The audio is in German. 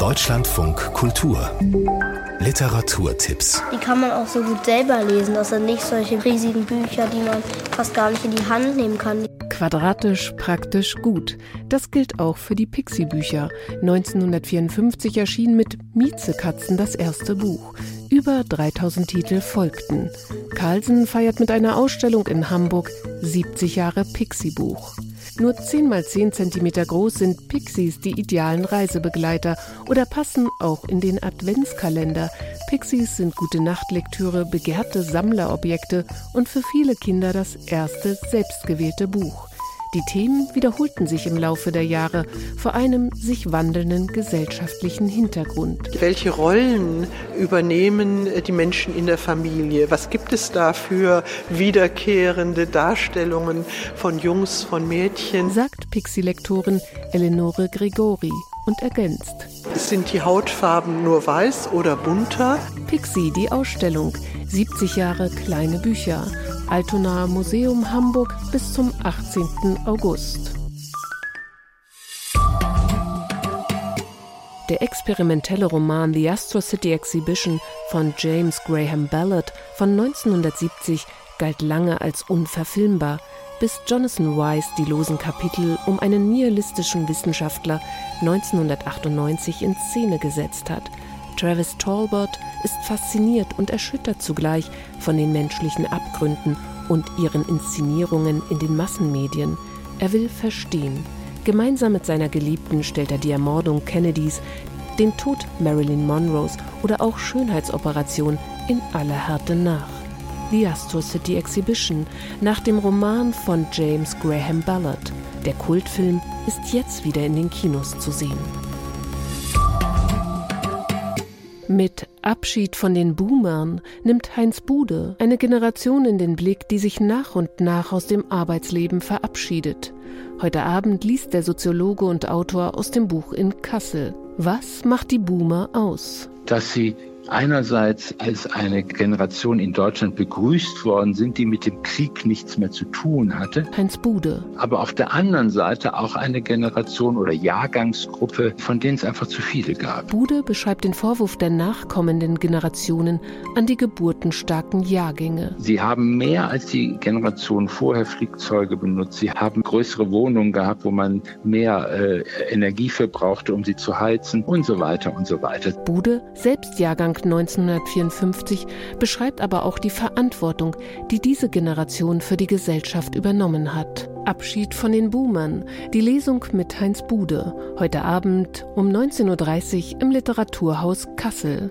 Deutschlandfunk Kultur Literaturtipps Die kann man auch so gut selber lesen. Das sind nicht solche riesigen Bücher, die man fast gar nicht in die Hand nehmen kann. Quadratisch, praktisch, gut. Das gilt auch für die Pixie-Bücher. 1954 erschien mit Miezekatzen das erste Buch. Über 3000 Titel folgten. Carlsen feiert mit einer Ausstellung in Hamburg 70 Jahre Pixie-Buch. Nur 10 mal 10 cm groß sind Pixies die idealen Reisebegleiter oder passen auch in den Adventskalender. Pixies sind gute Nachtlektüre, begehrte Sammlerobjekte und für viele Kinder das erste selbstgewählte Buch. Die Themen wiederholten sich im Laufe der Jahre vor einem sich wandelnden gesellschaftlichen Hintergrund. Welche Rollen übernehmen die Menschen in der Familie? Was gibt es da für wiederkehrende Darstellungen von Jungs, von Mädchen? Sagt Pixie-Lektorin Eleonore Gregori und ergänzt. Sind die Hautfarben nur weiß oder bunter? Pixie, die Ausstellung. 70 Jahre kleine Bücher. Altonaer Museum Hamburg bis zum 18. August. Der experimentelle Roman The Astro City Exhibition von James Graham Ballard von 1970 galt lange als unverfilmbar, bis Jonathan Wise die losen Kapitel um einen nihilistischen Wissenschaftler 1998 in Szene gesetzt hat – Travis Talbot ist fasziniert und erschüttert zugleich von den menschlichen Abgründen und ihren Inszenierungen in den Massenmedien. Er will verstehen. Gemeinsam mit seiner Geliebten stellt er die Ermordung Kennedys, den Tod Marilyn Monroes oder auch Schönheitsoperationen in aller Härte nach. The Astor City Exhibition nach dem Roman von James Graham Ballard. Der Kultfilm ist jetzt wieder in den Kinos zu sehen. Mit Abschied von den Boomern nimmt Heinz Bude eine Generation in den Blick, die sich nach und nach aus dem Arbeitsleben verabschiedet. Heute Abend liest der Soziologe und Autor aus dem Buch in Kassel. Was macht die Boomer aus? Dass sie einerseits als eine Generation in Deutschland begrüßt worden sind, die mit dem Krieg nichts mehr zu tun hatte. Heinz Bude. Aber auf der anderen Seite auch eine Generation oder Jahrgangsgruppe, von denen es einfach zu viele gab. Bude beschreibt den Vorwurf der nachkommenden Generationen an die geburtenstarken Jahrgänge. Sie haben mehr als die Generation vorher Fliegzeuge benutzt. Sie haben größere Wohnungen gehabt, wo man mehr äh, Energie verbrauchte, um sie zu heizen und so weiter und so weiter. Bude, selbst Jahrgang 1954, beschreibt aber auch die Verantwortung, die diese Generation für die Gesellschaft übernommen hat. Abschied von den Boomern, die Lesung mit Heinz Bude, heute Abend um 19.30 Uhr im Literaturhaus Kassel.